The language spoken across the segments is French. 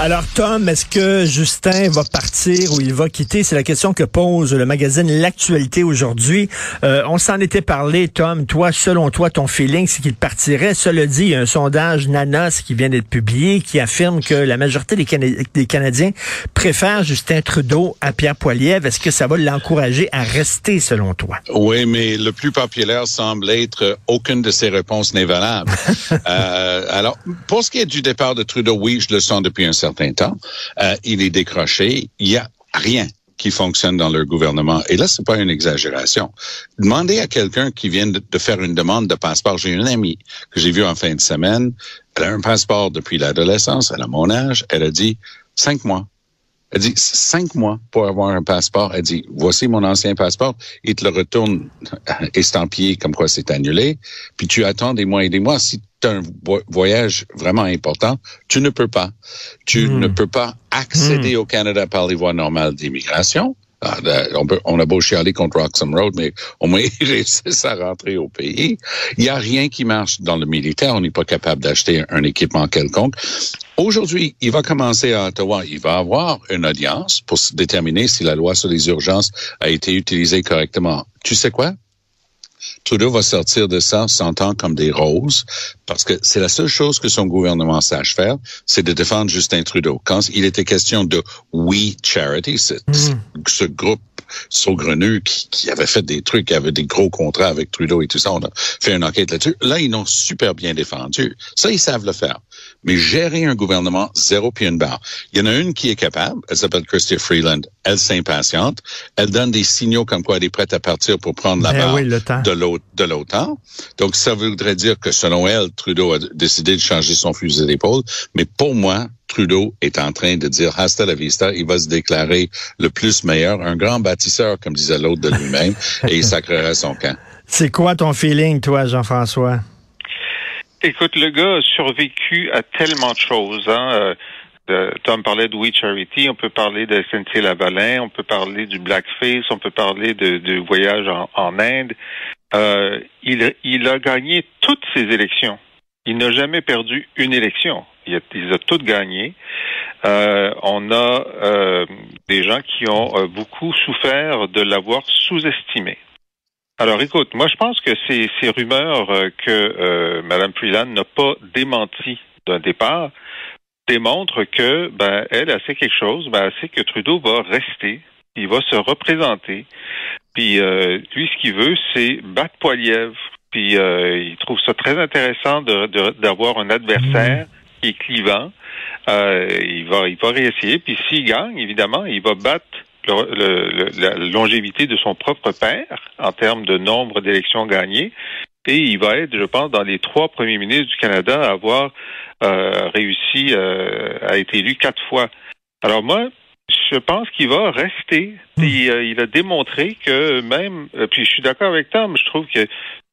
Alors, Tom, est-ce que Justin va partir ou il va quitter? C'est la question que pose le magazine L'actualité aujourd'hui. Euh, on s'en était parlé, Tom. Toi, selon toi, ton feeling, c'est qu'il partirait. Cela dit, il y a un sondage Nanos qui vient d'être publié qui affirme que la majorité des, Cana- des Canadiens préfèrent Justin Trudeau à Pierre Poilievre. Est-ce que ça va l'encourager à rester, selon toi? Oui, mais le plus populaire semble être euh, aucune de ces réponses n'est valable. Euh, alors, pour ce qui est du départ de Trudeau, oui, je le sens depuis un certain Euh, il est décroché. Il y a rien qui fonctionne dans leur gouvernement. Et là, c'est pas une exagération. Demandez à quelqu'un qui vient de faire une demande de passeport. J'ai une amie que j'ai vue en fin de semaine. Elle a un passeport depuis l'adolescence. Elle a mon âge. Elle a dit cinq mois. Elle dit cinq mois pour avoir un passeport. Elle dit voici mon ancien passeport. Il te le retourne estampillé comme quoi c'est annulé. Puis tu attends des mois et des mois. Si tu as un vo- voyage vraiment important, tu ne peux pas. Tu Hmm. ne peux pas accéder au Canada par les voies normales d'immigration. Ah, on, peut, on a beau chialer contre Roxham Road, mais au moins ils réussissent à rentrer au pays. Il n'y a rien qui marche dans le militaire. On n'est pas capable d'acheter un équipement quelconque. Aujourd'hui, il va commencer à Ottawa. Il va avoir une audience pour se déterminer si la loi sur les urgences a été utilisée correctement. Tu sais quoi? Trudeau va sortir de ça sentant comme des roses parce que c'est la seule chose que son gouvernement sache faire, c'est de défendre Justin Trudeau. Quand il était question de We Charity, ce, ce groupe saugrenu qui, qui avait fait des trucs, qui avait des gros contrats avec Trudeau et tout ça, on a fait une enquête là-dessus. Là, ils l'ont super bien défendu. Ça, ils savent le faire. Mais gérer un gouvernement, zéro puis une barre. Il y en a une qui est capable, elle s'appelle Christy Freeland. Elle s'impatiente. Elle donne des signaux comme quoi elle est prête à partir pour prendre la Ben barre oui, le temps. de l'au- de l'OTAN. Donc, ça voudrait dire que selon elle, Trudeau a décidé de changer son fusil d'épaule. Mais pour moi, Trudeau est en train de dire hasta la vista, il va se déclarer le plus meilleur, un grand bâtisseur, comme disait l'autre de lui-même, et il sacrera son camp. C'est quoi ton feeling, toi, Jean-François? Écoute, le gars a survécu à tellement de choses. Hein. Euh, euh, Tom parlait de We Charity, on peut parler de SNC Lavalin, on peut parler du blackface, on peut parler de, de voyage en, en Inde. Euh, il, il a gagné toutes ses élections. Il n'a jamais perdu une élection. Il a, il a toutes gagnées. Euh, on a euh, des gens qui ont euh, beaucoup souffert de l'avoir sous-estimé. Alors, écoute, moi, je pense que ces, rumeurs que Mme Freeland n'a pas démenti d'un départ démontrent que, ben, elle a fait quelque chose, ben, elle sait que Trudeau va rester, il va se représenter, puis lui, ce qu'il veut, c'est battre Poiliev, puis euh, il trouve ça très intéressant d'avoir un adversaire qui est clivant. Euh, il va, il va réessayer, puis s'il gagne, évidemment, il va battre le- le- le- la longévité de son propre père en termes de nombre d'élections gagnées. Et il va être, je pense, dans les trois premiers ministres du Canada à avoir euh, réussi euh, à être élu quatre fois. Alors moi, je pense qu'il va rester. Euh, il a démontré que même, puis je suis d'accord avec Tom, je trouve que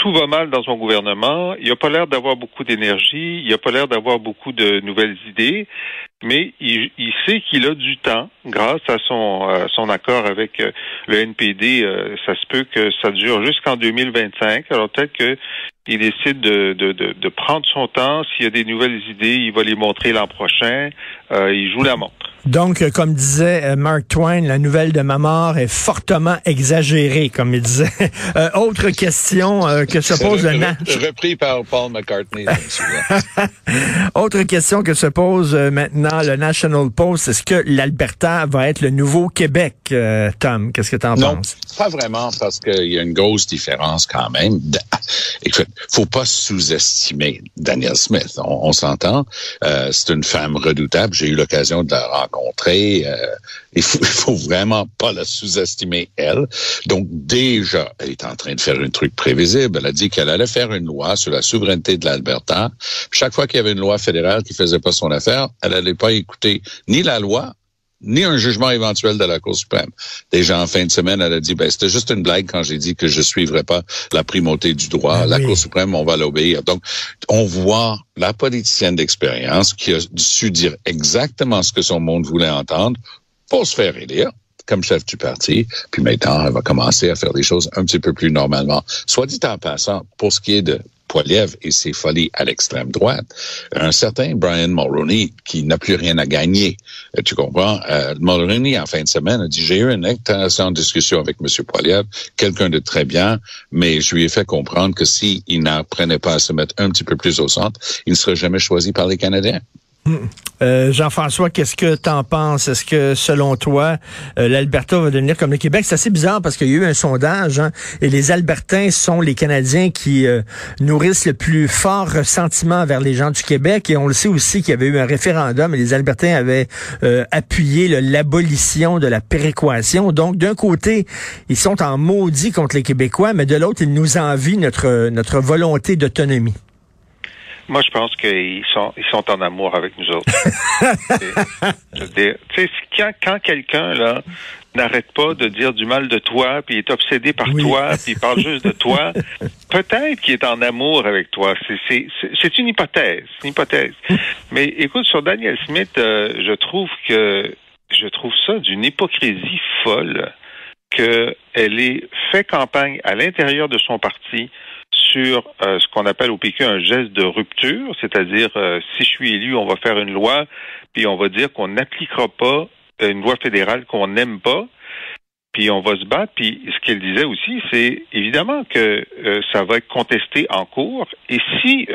tout va mal dans son gouvernement. Il n'a pas l'air d'avoir beaucoup d'énergie. Il n'a pas l'air d'avoir beaucoup de nouvelles idées. Mais il, sait qu'il a du temps grâce à son, son accord avec euh, le NPD. Euh, ça se peut que ça dure jusqu'en 2025. Alors peut-être qu'il décide de, de, de, prendre son temps. S'il y a des nouvelles idées, il va les montrer l'an prochain. Euh, il joue la montre. Donc, euh, comme disait euh, Mark Twain, la nouvelle de ma mort est fortement exagérée, comme il disait. Euh, autre question que se pose le repris par Paul McCartney. autre question que se pose maintenant le National Post, est-ce que l'Alberta va être le nouveau Québec, Tom? Qu'est-ce que tu en penses? Pas vraiment, parce qu'il y a une grosse différence quand même. Écoute, faut pas sous-estimer Daniel Smith. On, s'entend. C'est une femme redoutable. J'ai eu l'occasion de la rencontrer. Euh, il faut, faut vraiment pas la sous-estimer, elle. Donc, déjà, elle est en train de faire un truc prévisible. Elle a dit qu'elle allait faire une loi sur la souveraineté de l'Alberta. Chaque fois qu'il y avait une loi fédérale qui faisait pas son affaire, elle allait pas écouter ni la loi, ni un jugement éventuel de la Cour suprême. Déjà en fin de semaine, elle a dit, ben, c'était juste une blague quand j'ai dit que je suivrais pas la primauté du droit. Ah la Cour suprême, on va l'obéir. Donc, on voit la politicienne d'expérience qui a su dire exactement ce que son monde voulait entendre pour se faire élire comme chef du parti. Puis maintenant, elle va commencer à faire des choses un petit peu plus normalement. Soit dit en passant, pour ce qui est de Poiliev et ses folies à l'extrême droite, un certain Brian Mulroney qui n'a plus rien à gagner. Euh, tu comprends? Euh, Mulroney, en fin de semaine, a dit, j'ai eu une intéressante discussion avec M. Poiliev, quelqu'un de très bien, mais je lui ai fait comprendre que s'il n'apprenait pas à se mettre un petit peu plus au centre, il ne serait jamais choisi par les Canadiens. Euh, Jean-François, qu'est-ce que tu en penses? Est-ce que, selon toi, euh, l'Alberta va devenir comme le Québec? C'est assez bizarre parce qu'il y a eu un sondage hein, et les Albertains sont les Canadiens qui euh, nourrissent le plus fort ressentiment vers les gens du Québec. Et on le sait aussi qu'il y avait eu un référendum et les Albertains avaient appuyé l'abolition de la péréquation. Donc, d'un côté, ils sont en maudit contre les Québécois, mais de l'autre, ils nous envient notre, notre volonté d'autonomie. Moi, je pense qu'ils sont, ils sont en amour avec nous autres. tu sais, quand, quand quelqu'un, là, n'arrête pas de dire du mal de toi, puis est obsédé par toi, puis il parle juste de toi, peut-être qu'il est en amour avec toi. C'est une hypothèse, une hypothèse. Mais écoute, sur Daniel Smith, euh, je trouve que je trouve ça d'une hypocrisie folle qu'elle ait fait campagne à l'intérieur de son parti sur euh, ce qu'on appelle au PQ un geste de rupture, c'est-à-dire euh, si je suis élu, on va faire une loi, puis on va dire qu'on n'appliquera pas une loi fédérale qu'on n'aime pas, puis on va se battre. Puis ce qu'elle disait aussi, c'est évidemment que euh, ça va être contesté en cours. Et si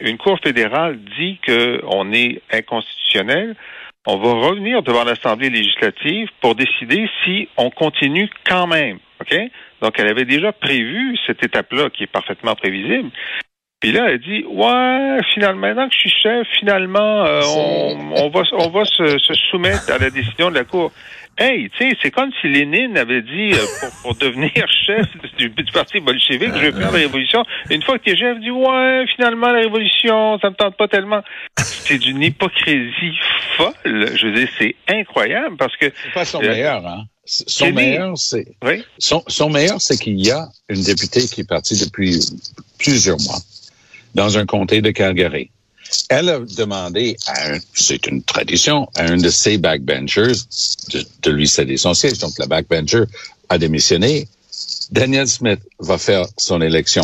une cour fédérale dit qu'on est inconstitutionnel, on va revenir devant l'Assemblée législative pour décider si on continue quand même. OK? Donc, elle avait déjà prévu cette étape-là qui est parfaitement prévisible. Puis là, elle dit ouais, finalement, maintenant que je suis chef, finalement, euh, on, va on va se, soumettre à la décision de la Cour. Hey, tu sais, c'est comme si Lénine avait dit euh, pour, devenir chef du, parti bolchevique, je vais faire la révolution. Une fois que tu es chef, dit ouais, finalement la révolution, ça me tente pas tellement. C'est d'une hypocrisie folle. Je veux dire, c'est incroyable parce que. C'est pas son meilleur, hein. Son meilleur, c'est son, meilleur, c'est qu'il y a une députée qui est partie depuis plusieurs mois dans un comté de Calgary. Elle a demandé à c'est une tradition, à un de ses backbenchers de, de lui céder son siège. Donc, la backbencher a démissionné. Daniel Smith va faire son élection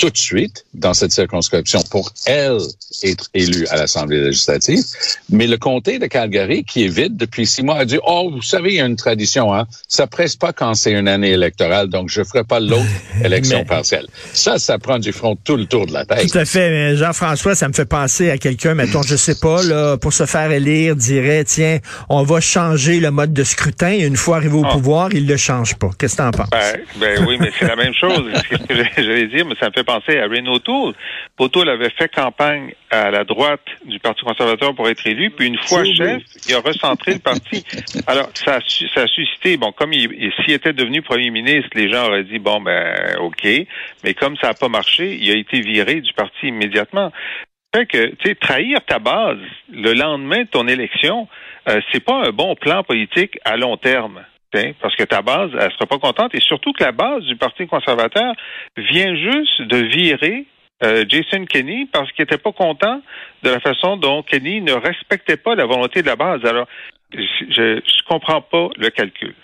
tout de suite dans cette circonscription pour elle être élue à l'Assemblée législative. Mais le comté de Calgary, qui est vide depuis six mois, a dit, oh, vous savez, il y a une tradition, hein. Ça presse pas quand c'est une année électorale, donc je ferai pas l'autre élection partielle. Ça, ça prend du front tout le tour de la tête. Tout à fait. Jean-François, ça me fait penser à quelqu'un, mettons, je sais pas, là, pour se faire élire, dirait, tiens, on va changer le mode de scrutin. Et une fois arrivé au ah. pouvoir, il le change pas. Qu'est-ce que t'en penses? Ben, ben, oui, mais c'est la même chose. ce que j'allais dire, mais ça me fait penser à Renault O'Toole. O'Toole avait fait campagne à la droite du Parti conservateur pour être élu, puis une fois chef, il a recentré le parti. Alors, ça a, ça a suscité, bon, comme il, s'il était devenu premier ministre, les gens auraient dit, bon, ben, OK, mais comme ça n'a pas marché, il a été viré du parti immédiatement. Fait que, tu sais, trahir ta base le lendemain de ton élection, euh, c'est pas un bon plan politique à long terme. Parce que ta base, elle sera pas contente. Et surtout que la base du Parti conservateur vient juste de virer euh, Jason Kenney parce qu'il n'était pas content de la façon dont Kenney ne respectait pas la volonté de la base. Alors, je ne comprends pas le calcul.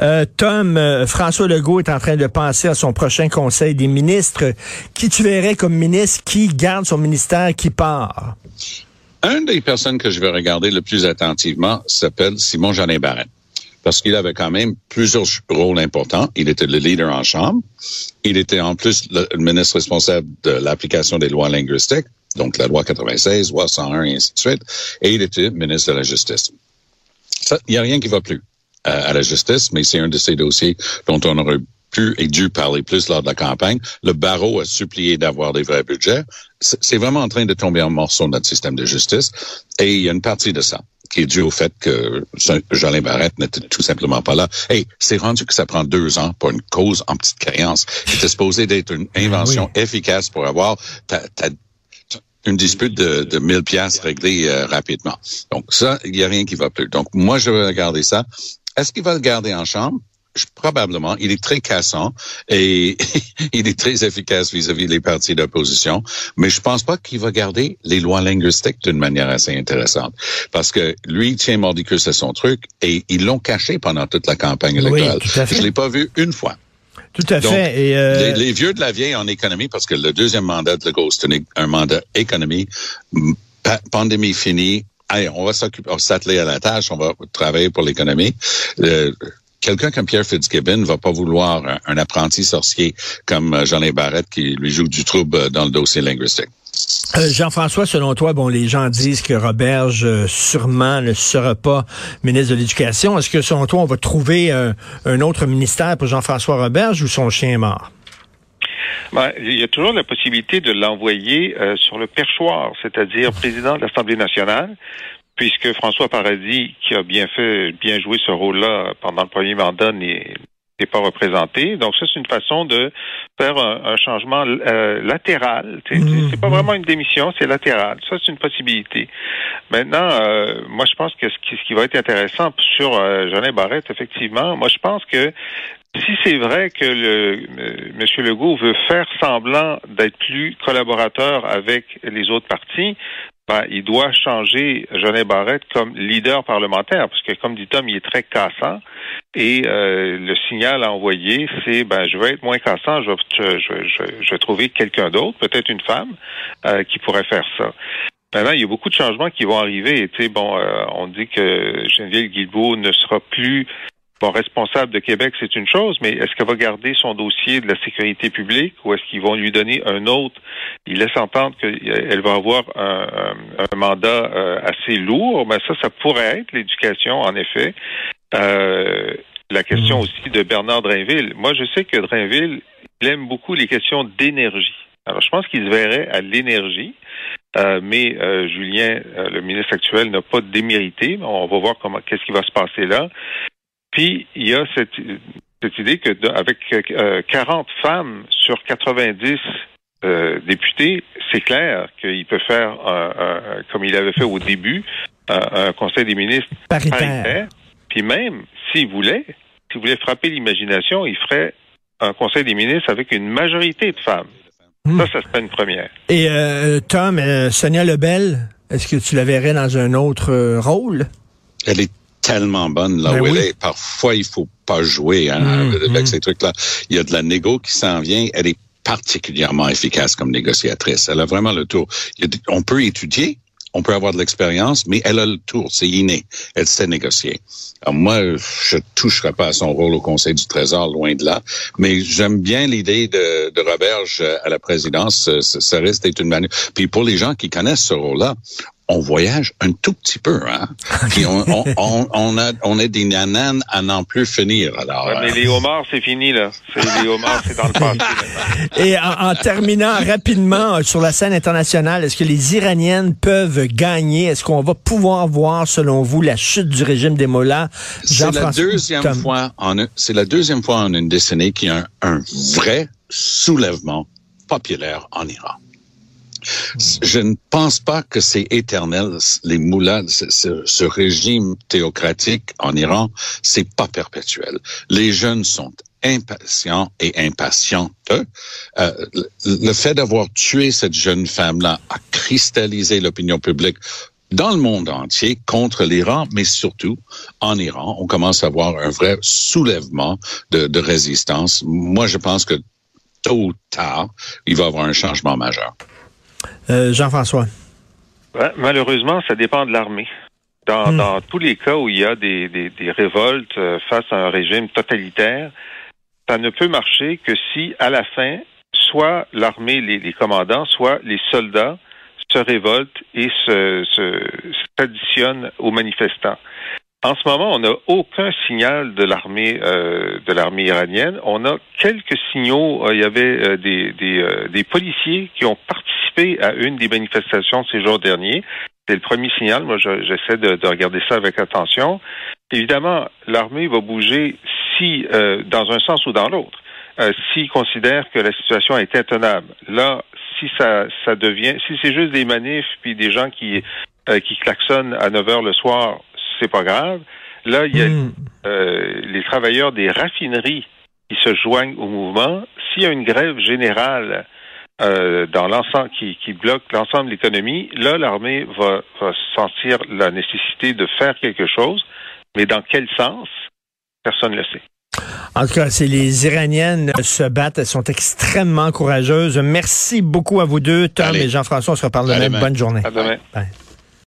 Euh, Tom, euh, François Legault est en train de penser à son prochain conseil des ministres. Qui tu verrais comme ministre? Qui garde son ministère? Qui part? Une des personnes que je vais regarder le plus attentivement s'appelle Simon Jeanin Barrette parce qu'il avait quand même plusieurs rôles importants. Il était le leader en Chambre. Il était en plus le ministre responsable de l'application des lois linguistiques, donc la loi 96, loi 101 et ainsi de suite. Et il était ministre de la Justice. Il n'y a rien qui va plus euh, à la justice, mais c'est un de ces dossiers dont on aurait pu et dû parler plus lors de la campagne. Le barreau a supplié d'avoir des vrais budgets. C'est vraiment en train de tomber en morceaux notre système de justice. Et il y a une partie de ça qui est dû au fait que Jolin Barrette n'était tout simplement pas là. Hey, c'est rendu que ça prend deux ans pour une cause en petite créance qui était supposée d'être une ben invention efficace pour avoir ta, une dispute de, de 1000 pièces réglée euh, rapidement. Donc ça, il n'y a rien qui va plus. Donc moi, je vais regarder ça. Est-ce qu'il va le garder en chambre? Probablement. Il est très cassant et il est très efficace vis-à-vis des partis d'opposition. Mais je pense pas qu'il va garder les lois linguistiques d'une manière assez intéressante. Parce que lui, tient mordicus à son truc et ils l'ont caché pendant toute la campagne électorale. Oui, Je l'ai pas vu une fois. Tout à fait. Et euh... les, vieux de la vieille en économie, parce que le deuxième mandat de Legault, c'est un mandat économie. pandémie finie, Allez, on va s'occuper, on va s'atteler à la tâche, on va travailler pour l'économie. Euh, quelqu'un comme Pierre Fitzgibbon va pas vouloir un, apprenti sorcier comme euh, Jean Barrette qui lui joue du trouble euh, dans le dossier linguistique. Euh, Jean-François, selon toi, bon, les gens disent que Roberge sûrement ne sera pas ministre de l'Éducation. Est-ce que selon toi, on va trouver un autre ministère pour Jean-François Roberge ou son chien est mort? Ben, il y a toujours la possibilité de l'envoyer sur le perchoir, c'est-à-dire président de l'Assemblée nationale, puisque François Paradis, qui a bien fait, bien joué ce rôle-là pendant le premier mandat, n'est pas représenté. Donc ça, c'est une façon de faire un, changement euh, latéral. Mm-hmm. C'est pas vraiment une démission, c'est latéral. Ça, c'est une possibilité. Maintenant, euh, moi, je pense que ce qui, ce qui va être intéressant sur euh, Jeannet Barrette, effectivement, moi, je pense que si c'est vrai que le M. Legault veut faire semblant d'être plus collaborateur avec les autres partis, ben, il doit changer Jeannet Barrette comme leader parlementaire, parce que comme dit Tom, il est très cassant. Et euh, le signal à envoyer, c'est ben je vais être moins cassant, je vais, je, je, vais trouver quelqu'un d'autre, peut-être une femme, euh, qui pourrait faire ça. Maintenant, il y a beaucoup de changements qui vont arriver. Et, bon, euh, on dit que Geneviève Guilbeault ne sera plus Bon, responsable de Québec, c'est une chose, mais est-ce qu'elle va garder son dossier de la sécurité publique ou est-ce qu'ils vont lui donner un autre? Il laisse entendre qu'elle va avoir un, mandat euh, assez lourd, mais ça, ça pourrait être l'éducation, en effet. Euh, la question hmm. aussi de Bernard Drainville. Moi, je sais que Drainville, il aime beaucoup les questions d'énergie. Alors, je pense qu'il se verrait à l'énergie. Euh, mais Julien, le ministre actuel, n'a pas démérité. On va voir comment qu'est-ce qui va se passer là. Puis il y a cette, cette idée que avec 40 euh, femmes sur 90 euh, députés, c'est clair qu'il peut faire, comme il avait fait au début, un conseil des ministres paritaire. Puis même s'il voulait, s'il voulait frapper l'imagination, il ferait un conseil des ministres avec une majorité de femmes. Hmm. Ça, ça serait une première. Et euh, Tom, Sonia Lebel, est-ce que tu la verrais dans un autre rôle? Elle est tellement bonne là ben où elle est. Parfois, il faut pas jouer hein, mm, avec mm. ces trucs-là. Il y a de la négo qui s'en vient. Elle est particulièrement efficace comme négociatrice. Elle a vraiment le tour. on peut étudier, on peut avoir de l'expérience, mais elle a le tour, c'est inné. Elle sait négocier. Alors moi, je toucherai pas à son rôle au Conseil du Trésor, loin de là, mais j'aime bien l'idée de, de Roberge à la présidence. Ça, ça reste une manière. Puis pour les gens qui connaissent ce rôle-là, on voyage un tout petit peu, hein. Puis on, on, on, a, on est des nananes à n'en plus finir. Alors, mais les homards, c'est fini là. Les homards, c'est dans le passé. Et en, terminant rapidement euh, sur la scène internationale, est-ce que les Iraniennes peuvent gagner? Est-ce qu'on va pouvoir voir, selon vous, la chute du régime des Mollahs? C'est la deuxième fois en c'est la deuxième fois en une décennie qu'il y a un vrai soulèvement populaire en Iran. Je ne pense pas que c'est éternel. Les moulins, ce, ce, régime théocratique en Iran, c'est pas perpétuel. Les jeunes sont impatients et impatientes. Euh, le fait d'avoir tué cette jeune femme-là a cristallisé l'opinion publique dans le monde entier contre l'Iran, mais surtout en Iran. On commence à voir un vrai soulèvement de, de résistance. Moi, je pense que tôt ou tard, il va y avoir un changement majeur. Euh, Jean-François. malheureusement, ça dépend de l'armée. Dans, hmm. dans, tous les cas où il y a des, des, des, révoltes euh, face à un régime totalitaire, ça ne peut marcher que si, à la fin, soit l'armée, les, les commandants, soit les soldats se révoltent et se, se s'additionnent aux manifestants. En ce moment, on n'a aucun signal de l'armée euh, de l'armée iranienne. On a quelques signaux. Euh, il y avait euh, des, des, des, policiers qui ont participé à une des manifestations ces jours derniers. C'est le premier signal. Moi, j'essaie de, de, regarder ça avec attention. Évidemment, l'armée va bouger si, dans un sens ou dans l'autre, s'ils considèrent que la situation est intenable. Là, si ça, ça devient, si c'est juste des manifs puis des gens qui qui klaxonnent à 9 heures le soir, c'est pas grave. Là, il y a hmm. euh, les travailleurs des raffineries qui se joignent au mouvement. S'il y a une grève générale euh, dans l'ensemble qui, qui bloque l'ensemble de l'économie, là, l'armée va, va sentir la nécessité de faire quelque chose, mais dans quel sens, personne ne le sait. En tout cas, c'est les Iraniennes se battent, elles sont extrêmement courageuses. Merci beaucoup à vous deux, Tom et Jean-François. On se reparle demain. Bonne journée. À demain.